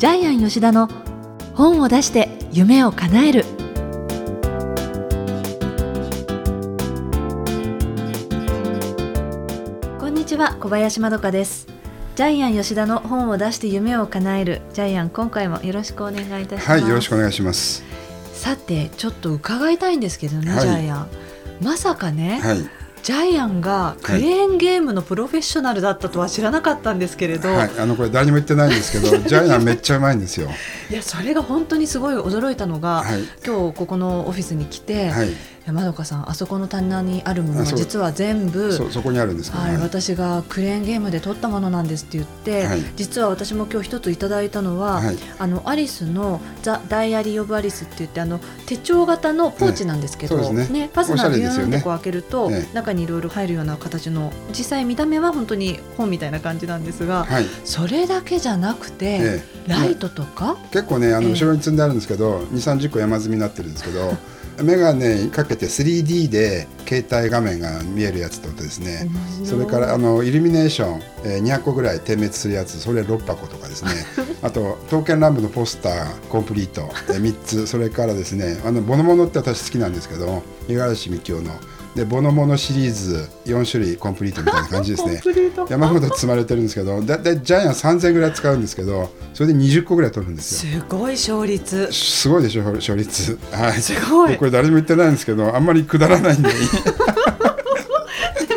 ジャイアン吉田の本を出して夢を叶える。こんにちは小林まどかです。ジャイアン吉田の本を出して夢を叶える。ジャイアン今回もよろしくお願いいたします。はいよろしくお願いします。さてちょっと伺いたいんですけどね、はい。ジャイアン。まさかね、はいジャイアンがクレーンゲームのプロフェッショナルだったとは知らなかったんですけれど、はい。あのこれ誰にも言ってないんですけど ジャイアンめっちゃうまいんですよ。いやそれが本当にすごい驚いたのが、はい。今日ここのオフィスに来て、はい山どかさんあそこの棚にあるものは実は全部そそこにあるんですけど、はい、はい私がクレーンゲームで撮ったものなんですって言って、はい。実は私も今日一ついただいたのは、はい。あのアリスの「ザ・ダイアリー・オブ・アリス」って言ってあの手帳型のポーチなんですけど、ね。ファスナービューンってこう開けると、ええ。中にいろいろ入るような形の実際見た目は本当に本みたいな感じなんですが、はい。それだけじゃなくて、ええ。ライトとか、結構ねあええ。の後ろに積んであるんですけど、2 3 0個山積みになってるんですけど眼鏡かけて 3D で携帯画面が見えるやつとですね、それからあのイルミネーション、えー、200個ぐらい点滅するやつそれ6箱とかですね。あと刀剣乱舞のポスターコンプリート、えー、3つ。それからですねあのボノモノって私好きなんですけど五十嵐美京のでボノモノシリーズ4種類コンプリートみたいな感じですね。山ほど積まれてるんですけどだだいジャイアン3000ぐらい使うんですけどそれで20個ぐらい取るんですよ。すごい勝率。すごいでしょ勝率。はい。すごい。でこれ誰にも言ってないんですけどあんまりくだらないんでで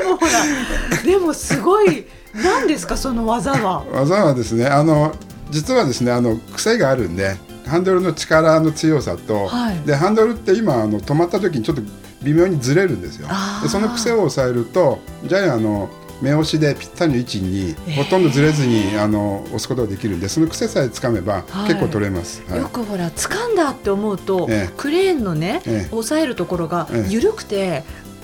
もほらでもすごい。何ですかその技は？技はですねあの実はですねあの癖があるんでハンドルの力の強さと、はい。でハンドルって今あの止まった時にちょっと微妙にずれるんですよ。でその癖を抑えるとジャイアンあの目押しでぴったりの位置にえー。ほとんどずれずに、あの押すことができるんでその癖さえつかめば、はい。結構取れます、はい。よくほら掴んだって思うと、ええ。クレーンのね、ええ。押さえるところがええ。緩くて、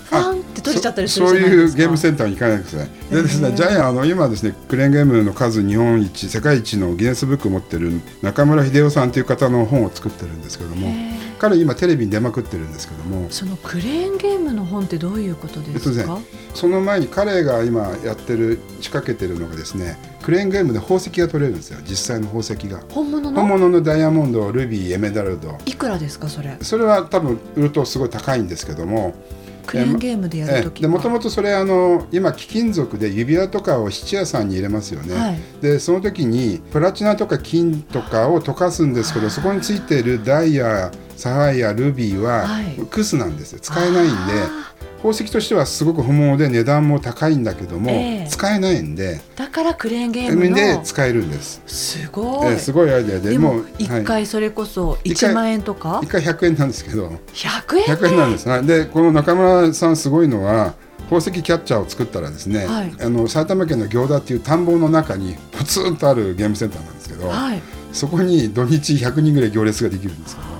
ファンって取れちゃったりするそういうゲームセンターに行かないでください。でですね、ジャイアンあの今ですねクレーンゲームの数日本一世界一のギネスブックを持ってる中村秀夫さんという方の本を作ってるんですけども彼今テレビに出まくってるんですけども。そのクレーンゲームの本ってどういうことでえっとねすか。その前に彼が今やってる仕掛けてるのがですねクレーンゲームで宝石が取れるんですよ。実際の宝石が。本物の？本物のダイヤモンドルビーエメラルド。いくらですかそれ？それは多分売るとすごい高いんですけどもクレーンゲームでやるときでもともとそれあの今貴金属で指輪とかを質屋さんに入れますよね、はい。でその時にプラチナとか金とかを溶かすんですけどそこについているダイヤサファイアルビーははい。クスなんですよ。使えないんで。あ宝石としてはすごく不毛で値段も高いんだけども、ええ。使えないんでーだからクレーンゲームので使えるんです、すごい。えすごいアイデアで。でもう一はい。回それこそ一回1万円とか？一回100円なんですけど。100円？100円なんです、はい、でこの中村さんすごいのは宝石キャッチャーを作ったらですね、はい。あの埼玉県の行田っていう田んぼの中にポツンとあるゲームセンターなんですけど、はい。そこに土日100人ぐらい行列ができるんですけすど、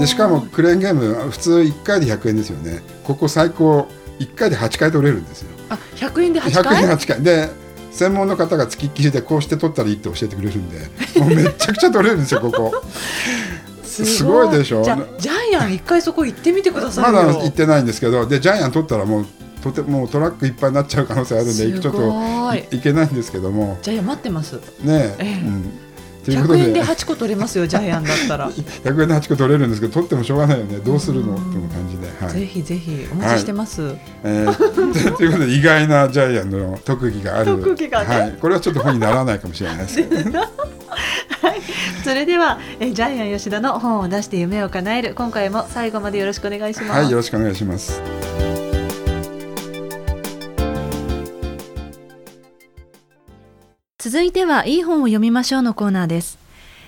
でしかもクレーンゲーム普通1回で100円ですよね。ここ最高1回で8回取れるんですよ。あ100円で8 100回円で8回。で専門の方がつきっきりでこうして取ったらいいって教えてくれるんでもうめちゃくちゃ取れるんですよここ。すごい。でしょ？じゃあジャイアン一回そこ行ってみてくださいまよだ行ってないんですけどでジャイアン取ったらもうとてもうトラックいっぱいになっちゃう可能性あるんでちょっとい行けないんですけども。ジャイアン待ってます。ねえ、ええ。うん100円で。で8個取れますよ ジャイアンだったら、100円で8個取れるんですけど取ってもしょうがないよね。どうするの？っていう感じで、はい。ぜひぜひ。お待ちしてます、えーということで意外なジャイアンの特技がある。特技がね。はい、これはちょっと本にならないかもしれないですけど。それではえジャイアン吉田の本を出して夢を叶える。今回も最後までよろしくお願いします、はいよろしくお願いします続いてはいい本を読みましょうのコーナーです。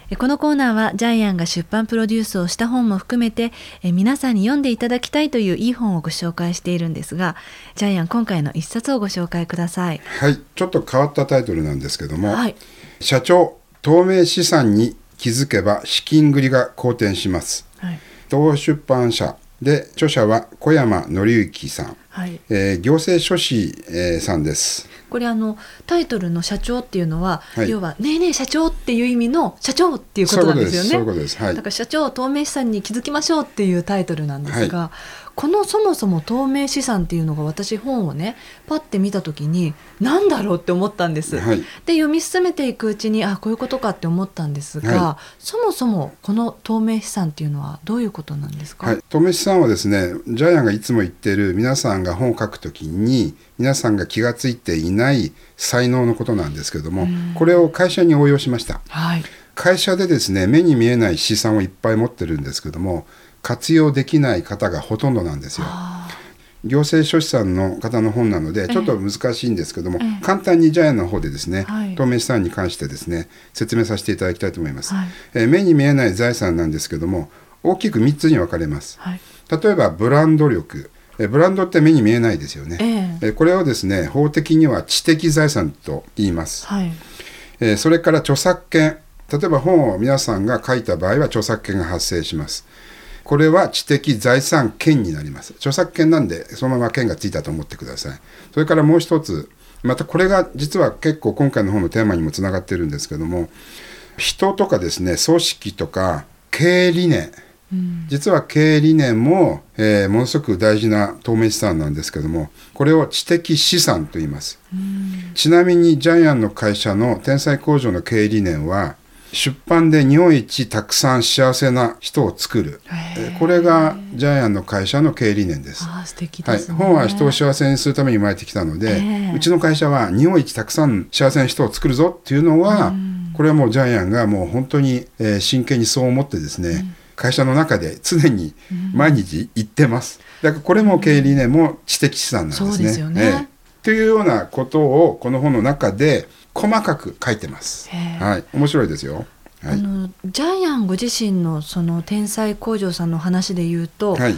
えこのコーナーはジャイアンが出版プロデュースをした本も含めてえ皆さんに読んでいただきたいといういい本をご紹介しているんですがジャイアン今回の一冊をご紹介ください。はい。ちょっと変わったタイトルなんですけども、はい。社長透明資産に気づけば資金繰りが好転します。はい。東出版社で著者は小山紀之さん、はい。えー行政書士、えーさんです。これあのタイトルの社長っていうのは、はい。要はねえねえ社長っていう意味の社長っていうことなんですよね。そういうことです。そういうことです。はい。だから社長透明資産に気づきましょうっていうタイトルなんですが、このそもそも透明資産っていうのが私本をねパッて見た時に何だろうって思ったんです。はい。で読み進めていくうちにあこういうことかって思ったんですが、はそもそもこの透明資産っていうのはどういうことなんですか、はい、透明資産はですねジャイアンがいつも言ってる皆さんが本を書くときに皆さんが気がついていない才能のことなんですけども、うん。これを会社に応用しました。はい。会社でですね目に見えない資産をいっぱい持ってるんですけども活用できない方がほとんどなんですよ。あ行政書士さんの方の本なのええ。でちょっと難しいんですけども、ええ。簡単にジャイアンの方でですね、はい。透明資産に関してですね説明させていただきたいと思います、はい。えー目に見えない財産なんですけども大きく3つに分かれます。はい。例えばブランド力。えーブランドって目に見えないですよね、ええ。えーこれをですね法的には知的財産と言います、はい。えーそれから著作権。例えば本を皆さんが書いた場合は著作権が発生しますこれは知的財産権になります。著作権なんでそのまま権がついたと思ってください。それからもう一つまたこれが実は結構今回の本のテーマにもつながってるんですけども人とかですね組織とか経営理念うん。実は経営理念も、えーものすごく大事な透明資産なんですけどもこれを知的資産と言います。うん。ちなみにジャイアンの会社の天才工場の経営理念は出版で日本一たくさん幸せな人を作る、えーこれがジャイアンの会社の経営理念です。あー素敵はい、本は人を幸せにするために生まれてきたので、ええ。うちの会社は日本一たくさん幸せな人を作るぞっていうのは、うん。これはもうジャイアンがもう本当に、えー真剣にそう思ってですね、会社の中で常に毎日言ってます。だからこれも経営理念も知的資産なんですね。そうですよね。ええというようなことをこの本の中で細かく書いてます。はい、面白いですよ。はい、あのジャイアンご自身のその天才工場さんの話で言うと、はい、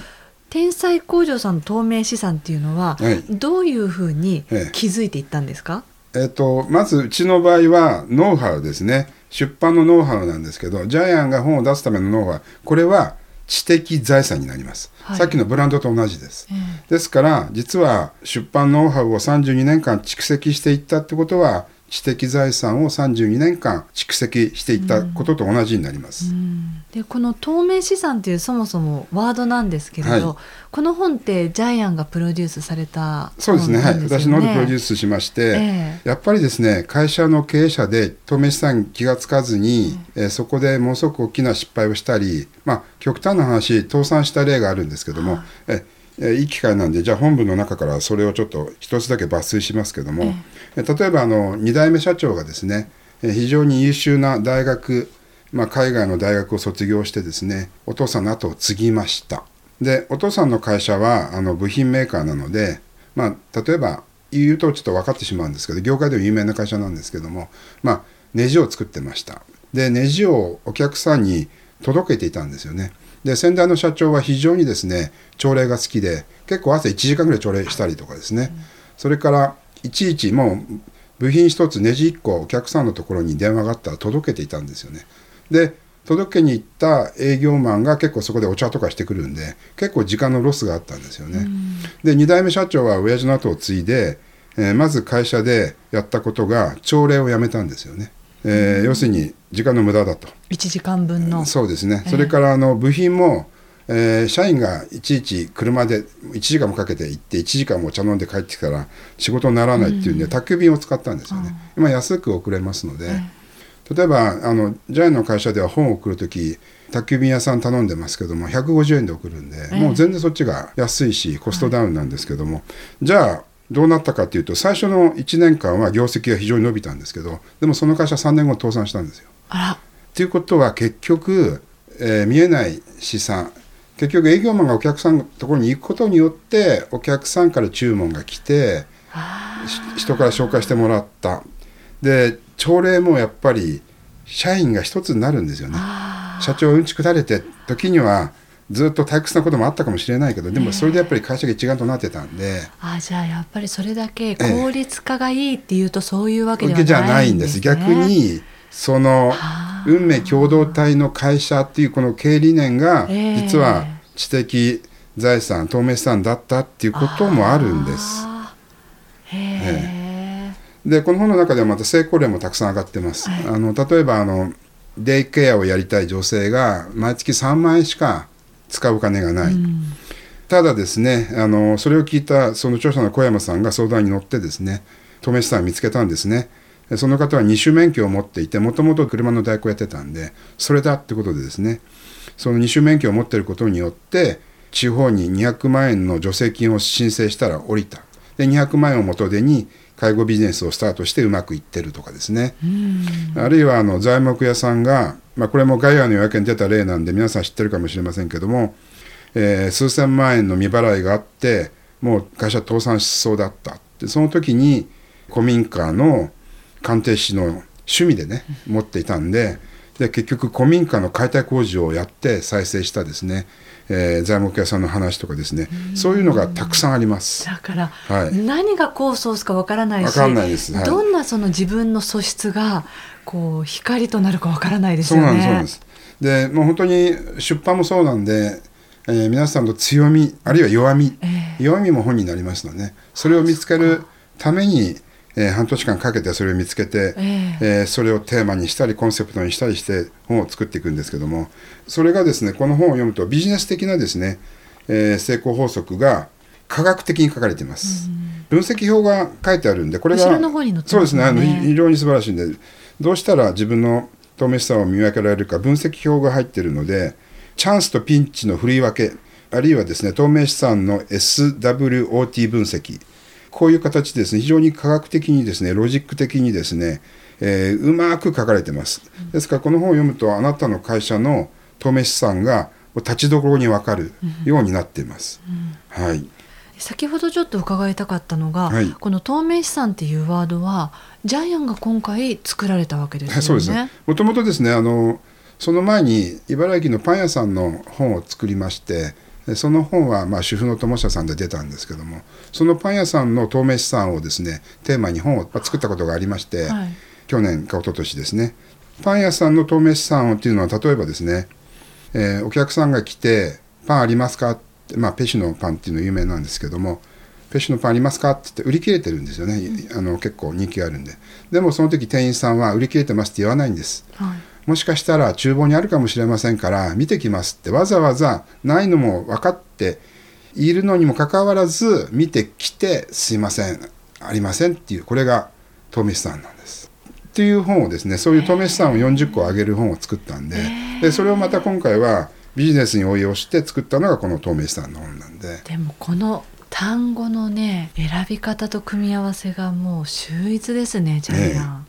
天才工場さんの透明資産っていうのは、はい。どういうふうにええ。気づいていったんですか、えっと、まずうちの場合はノウハウですね。出版のノウハウなんですけどジャイアンが本を出すためのノウハウ。これは知的財産になります、はい。さっきのブランドと同じです。えですから実は出版ノウハウを32年間蓄積していったってことは知的財産を32年間蓄積していったことと同じになります、えうん。でこの透明資産っていうそもそもワードなんですけれど、はい。この本ってジャイアンがプロデュースされたそうですね。はい。私の方でプロデューススしまして、えやっぱりですね会社の経営者で透明資産に気がつかずに、えーそこでものすごく大きな失敗をしたり、まあ、極端な話倒産した例があるんですけども、ええいい機会なんでじゃあ本部の中からそれをちょっと一つだけ抜粋しますけども、え例えばあの2代目社長がですねえ非常に優秀な大学、まあ、海外の大学を卒業してですねお父さんの後を継ぎました。でお父さんの会社はあの部品メーカーなので、まあ、例えば言うとちょっと分かってしまうんですけど業界では有名な会社なんですけども、まあ、ネジを作ってました。でネジをお客さんに届けていたんですよねで先代の社長は非常にですね朝礼が好きで結構朝1時間ぐらい朝礼したりとかですね、それからいちいちもう部品一つネジ1個お客さんのところに電話があったら届けていたんですよね。で届けに行った営業マンが結構そこでお茶とかしてくるんで結構時間のロスがあったんですよね、で2代目社長は親父の後を継いで、えーまず会社でやったことが朝礼をやめたんですよね、えー要するに時間の無駄だと。1時間分の。そうですね、ええ。それからあの部品も、えー社員がいちいち車で1時間もかけて行って1時間もお茶飲んで帰ってきたら仕事にならないっていうんで、宅急便を使ったんですよね、今安く送れますので、例えばあのジャイアンの会社では本を送るとき宅急便屋さん頼んでますけども150円で送るんで、ええ。もう全然そっちが安いしコストダウンなんですけども、じゃあどうなったかというと最初の1年間は業績が非常に伸びたんですけどでもその会社3年後倒産したんですよ。あということは結局、えー見えない資産。結局営業マンがお客さんのところに行くことによってお客さんから注文が来て人から紹介してもらった。で朝礼もやっぱり社員が一つになるんですよね。あ社長うんちくだれて時にはずっと退屈なこともあったかもしれないけどでもそれでやっぱり会社が一丸となってたんで、あじゃあやっぱりそれだけ効率化がいいっていうとそういうわけではわけじゃないんでねす。逆にそのあ運命共同体の会社っていうこの経営理念がええ。実は知的財産透明資産だったっていうこともあるんです。あー。へえでこの本の中ではまた成功例もたくさん上がってます。はい。あの例えばあのデイケアをやりたい女性が毎月3万円しか使うお金がない、うん。ただですねあのそれを聞いたその著者の小山さんが相談に乗ってですね透明資産を見つけたんですねその方は二種免許を持っていてもともと車の代行やってたんでそれだってことでですね。その二種免許を持っていることによって地方に200万円の助成金を申請したら降りた。で200万円を元手に介護ビジネスをスタートしてうまくいってるとかですね。あるいはあの材木屋さんが、まあ、これもガイアの予約に出た例なんで皆さん知ってるかもしれませんけどもえー、数千万円の未払いがあってもう会社倒産しそうだった。でその時に古民家の鑑定士の趣味でね持っていたんでで結局古民家の解体工事をやって再生したですね、えー、材木屋さんの話とかですねそういうのがたくさんあります。だから、はい、何が功を奏すかわからないしかんないです、はい、どんなその自分の素質がこう光となるかわからないですよね。そうなんですでもう本当に出版もそうなんでえー、皆さんの強みあるいは弱み、えー、弱みも本になりますので、ね、それを見つけるために、えー、半年間かけてそれを見つけて、えー、えー、それをテーマにしたりコンセプトにしたりして本を作っていくんですけども。それがですねこの本を読むとビジネス的なですね、えー、成功法則が科学的に書かれています。分析表が書いてあるんでこれが、ね、そうですねあの非常に素晴らしいんでどうしたら自分の透明さを見分けられるか分析表が入っているのでチャンスとピンチの振り分け、あるいはですね、透明資産の SWOT 分析、こういう形でですね、非常に科学的にですね、ロジック的にですね、えー、うまく書かれてます。ですから、この本を読むと、あなたの会社の透明資産が立ちどころに分かるようになっています。うんうん、はい。先ほどちょっと伺いたかったのが、はい、この透明資産っていうワードはジャイアンが今回作られたわけですよね。そうですね。もともとですね、あのその前に茨城のパン屋さんの本を作りましてその本はまあ主婦の友社さんで出たんですけどもそのパン屋さんの透明資産をですねテーマに本を作ったことがありまして、はい、去年か一昨年ですね。パン屋さんの透明資産をっていうのは例えばですね、えー、お客さんが来て「パンありますか?」って、まあ、ペシのパンっていうの有名なんですけども「ペシのパンありますか?」って言って売り切れてるんですよね、あの結構人気があるんで。でもその時店員さんは「売り切れてます」って言わないんです、はいもしかしたら厨房にあるかもしれませんから見てきますってわざわざないのも分かっているのにもかかわらず見てきてすいませんありませんっていうこれが透明資産なんです。っていう本をですねそういう透明資産を40個あげる本を作ったんででそれをまた今回はビジネスに応用して作ったのがこの透明資産の本なんで。でもこの単語のね選び方と組み合わせがもう秀逸ですねジャイアン。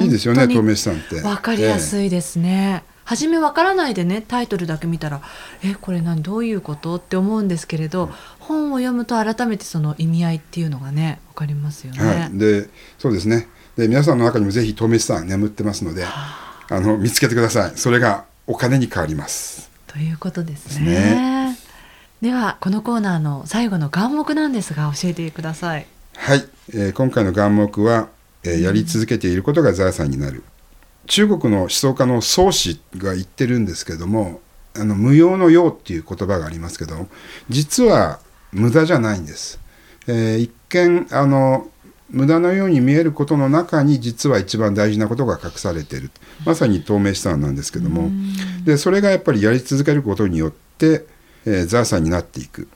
いいですよね透明資産って。分かりやすいですね、ええ、初め分からないでねタイトルだけ見たらえこれ何どういうことって思うんですけれど本を読むと改めてその意味合いっていうのがね分かりますよね、はい、でそうですね。で皆さんの中にもぜひ透明資産眠ってますのであ。の見つけてください。それがお金に変わります。ということですね。ではこのコーナーの最後の願目なんですが教えてください。はい、えー、今回の願目はえー、やり続けていることが財産になる。中国の思想家の宗氏が言ってるんですけどもあの無用の用っていう言葉がありますけど実は無駄じゃないんです、えー、一見あの無駄のように見えることの中に実は一番大事なことが隠されている。まさに透明資産なんですけども。でそれがやっぱりやり続けることによって、えー、財産になっていく。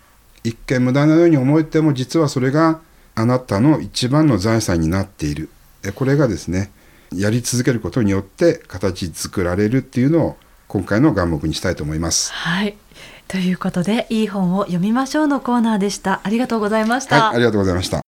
一見無駄なように思えても実はそれがあなたの一番の財産になっているこれがですねやり続けることによって形作られるっていうのを今回の眼目にしたいと思います。はい。ということでいい本を読みましょうのコーナーでした。ありがとうございました、はい、ありがとうございました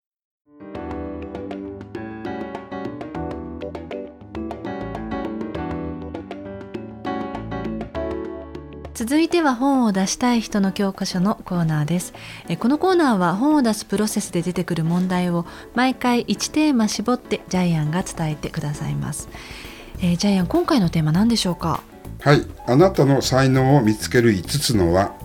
続いては本を出したい人の教科書のコーナーです。えこのコーナーは本を出すプロセスで出てくる問題を毎回1テーマ絞ってジャイアンが伝えてくださいます、えー、ジャイアン今回のテーマ何でしょうか？はい。あなたの才能を見つける5つの輪。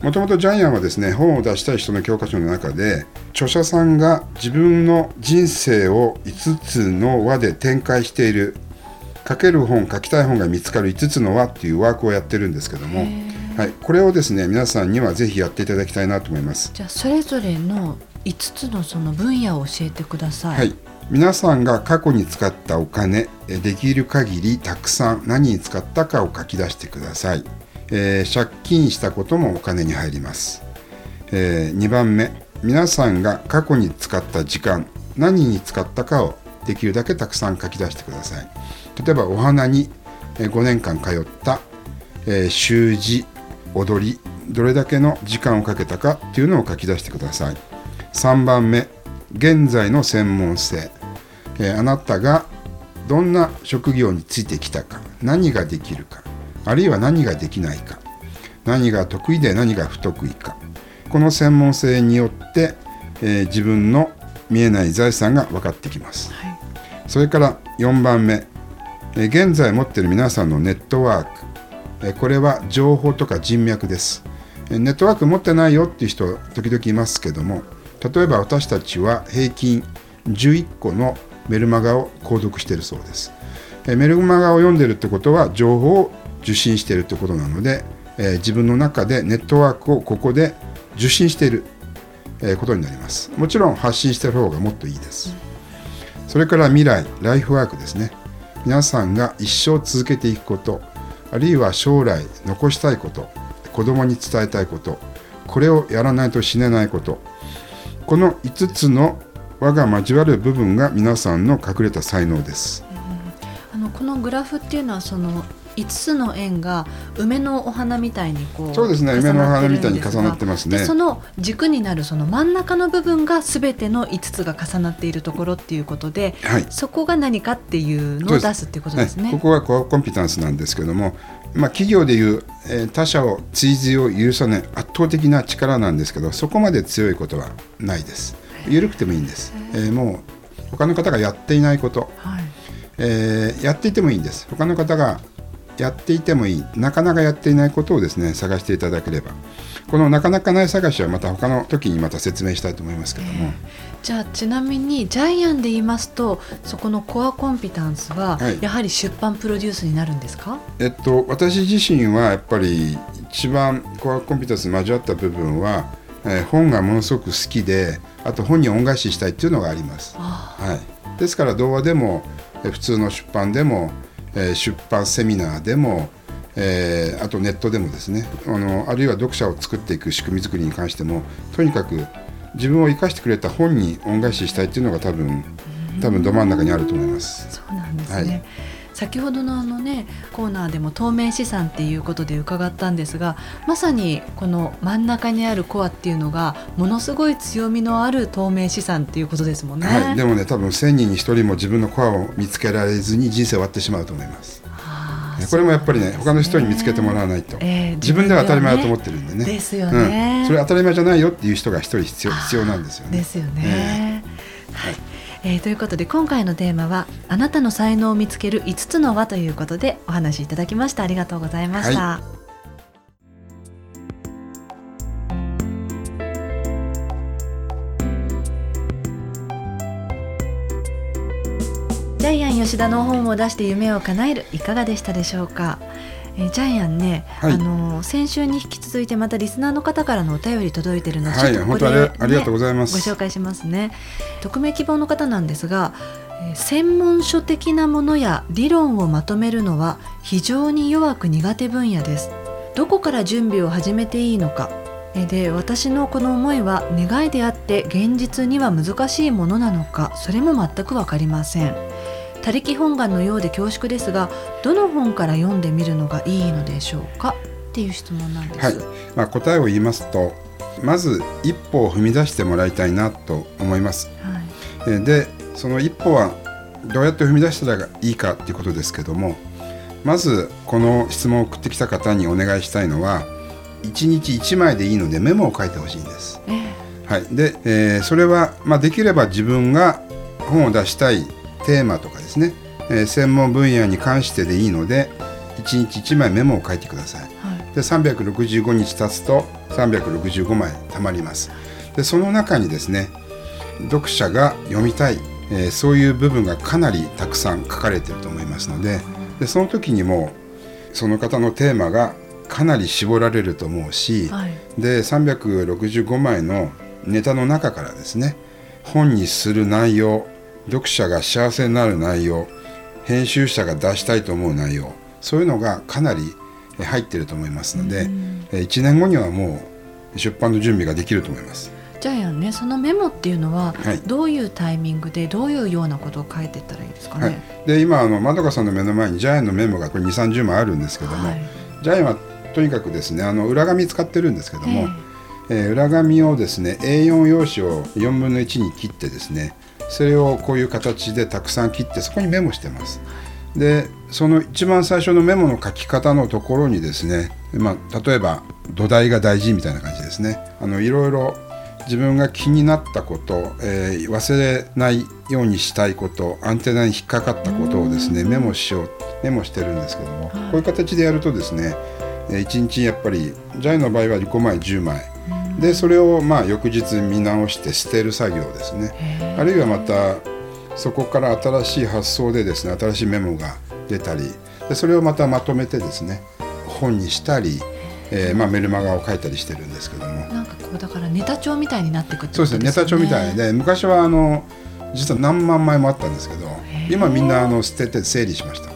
もともとジャイアンはですね本を出したい人の教科書の中で著者さんが自分の人生を5つの輪で展開している書ける本書きたい本が見つかる5つの輪っていうワークをやってるんですけども、はい、これをですね皆さんにはぜひやっていただきたいなと思います。じゃあそれぞれの5つのその分野を教えてください、はい、皆さんが過去に使ったお金できる限りたくさん何に使ったかを書き出してください、えー、借金したこともお金に入ります。えー、2番目。皆さんが過去に使った時間何に使ったかをできるだけたくさん書き出してください例えばお花に5年間通った、えー、習字踊りどれだけの時間をかけたかっていうのを書き出してください。3番目現在の専門性、えー、あなたがどんな職業についてきたか何ができるかあるいは何ができないか何が得意で何が不得意か。この専門性によって、えー、自分の見えない財産が分かってきます、はい、それから4番目、えー、現在持っている皆さんのネットワーク、これは情報とか人脈です、ネットワーク持ってないよっていう人時々いますけども例えば私たちは平均11個のメルマガを購読しているそうです、メルマガを読んでるってことは情報を受信しているってことなので、自分の中でネットワークをここで受信している、ことになります。もちろん発信してる方がもっといいです。それから未来ライフワークですね。皆さんが一生続けていくことあるいは将来残したいこと子供に伝えたいことこれをやらないと死ねないこと。この5つの輪が交わる部分が皆さんの隠れた才能です、あのこのグラフっていうのはその5つの円が梅のお花みたいにこうそうですね梅のお花みたいに重なってますね。その軸になるその真ん中の部分がすべての5つが重なっているところっていうことで、はい、そこが何かっていうのを出すっていうことですね、はい、ここはコアコンピタンスなんですけどもまあ、企業でいう、えー、他者を追随を許さない圧倒的な力なんですけどそこまで強いことはないです。緩くてもいいんです、えー、もう他の方がやっていないこと、はい、えー、やっていてもいいんです。他の方がやっていてもいいなかなかやっていないことをですね探していただければ。このなかなかない探しはまた他の時にまた説明したいと思いますけども、えー、じゃあちなみにジャイアンで言いますとそこのコアコンピタンスはやはり出版プロデュースになるんですか、はい、えっと私自身はやっぱり一番コアコンピタンスに交わった部分は、えー、本がものすごく好きであと本に恩返ししたいっていうのがあります。はい、ですから童話でも普通の出版でもえー、出版セミナーでも、えー、あとネットでもですねあのあるいは読者を作っていく仕組み作りに関してもとにかく自分を生かしてくれた本に恩返ししたいっていうのが多分多分ど真ん中にあると思います。そうなんですね、はい先ほどのあのねコーナーでも透明資産っていうことで伺ったんですがまさにこの真ん中にあるコアっていうのがものすごい強みのある透明資産っていうことですもんね、はい、でもね多分1,000人に1人も自分のコアを見つけられずに人生終わってしまうと思います。これもやっぱりね他の人に見つけてもらわないと、えー、自分では当たり前だと思ってるんでね。ですよね、うん、それ当たり前じゃないよっていう人が一人必要必要なんですよね。ですよね。えー、はいえー、ということで今回のテーマはあなたの才能を見つける5つの輪ということでお話しいただきました。ありがとうございました、はい。ジャイアン吉田の本を出して夢を叶えるいかがでしたでしょうか？えー、ジャイアンね、はい、あの先週に引き続いてまたリスナーの方からのお便り届いてるので、はい、ちょっとここで、ね、ありがとうございます。ご紹介しますね。匿名希望の方なんですが、えー、専門書的なものや理論をまとめるのは非常に弱く苦手分野です。どこから準備を始めていいのか。で私のこの思いは願いであって現実には難しいものなのかそれも全く分かりません他力本願のようで恐縮ですがどの本から読んでみるのがいいのでしょうかっていう質問なんです、はい。まあ、答えを言いますとまず一歩を踏み出してもらいたいなと思います、はい、でその一歩はどうやって踏み出したらいいかっていうことですけどもまずこの質問を送ってきた方にお願いしたいのは1日1枚でいいのでメモを書いてほしいんです、えー、はい。でえー、それは、まあ、できれば自分が本を出したいテーマとかですね、えー、専門分野に関してでいいので1日1枚メモを書いてください、はい、で365日経つと365枚たまります。でその中にですね読者が読みたい、えー、そういう部分がかなりたくさん書かれていると思いますのででその時にもその方のテーマがかなり絞られると思うし、はい、で365枚のネタの中からですね本にする内容読者が幸せになる内容編集者が出したいと思う内容そういうのがかなり入ってると思いますので、うん、1年後にはも出版の準備ができると思います。ジャイアンねそのメモっていうのは、はい。どういうタイミングでどういうようなことを書いてったらいいですかはい。ね。、で今あのまどかさんの目の前にジャイアンのメモがこれ2 3 0枚あるんですけども、はい。ジャイアンはとにかくですねあの裏紙使ってるんですけども、ええ。ー裏紙をですね A4 用紙を4分の1に切ってですねそれをこういう形でたくさん切ってそこにメモしてます。でその一番最初のメモの書き方のところにですね、まあ、例えば土台が大事みたいな感じですね。あのいろいろ自分が気になったこと、えー忘れないようにしたいことアンテナに引っかかったことをですねメモしようメモしてるんですけども、こういう形でやるとですねえー1日やっぱりジャイの場合は5枚10枚でそれをまあ翌日見直して捨てる作業ですね。あるいはまたそこから新しい発想でですね新しいメモが出たりでそれをまたまとめてですね本にしたり、えーまあ、メルマガを書いたりしてるんですけども。なんかこうだからネタ帳みたいになってくってことそうですね。ネタ帳みたいで昔はあの実は何万枚もあったんですけどー。今みんなあの捨てて整理しました。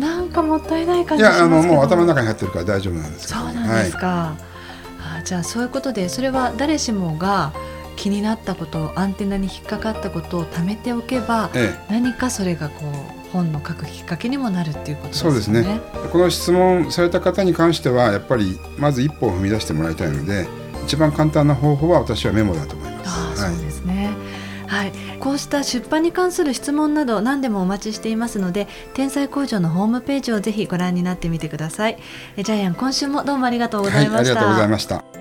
なんかもったいない感いじしますけど。やあのもう頭の中に入ってるから大丈夫なんですけどそうなんですか、あじゃあそういうことでそれは誰しもが気になったことアンテナに引っかかったことを貯めておけばはい、ええ何かそれがこう本の書くきっかけにもなるっていうことですよね。そうですねこの質問された方に関してはやっぱりまず一歩を踏み出してもらいたいので一番簡単な方法は私はメモだと思います。あそうですね。はい、こうした出版に関する質問など何でもお待ちしていますので天才工場のホームページをぜひご覧になってみてください。えジャイアン今週もどうもありがとうございました、はい、ありがとうございました。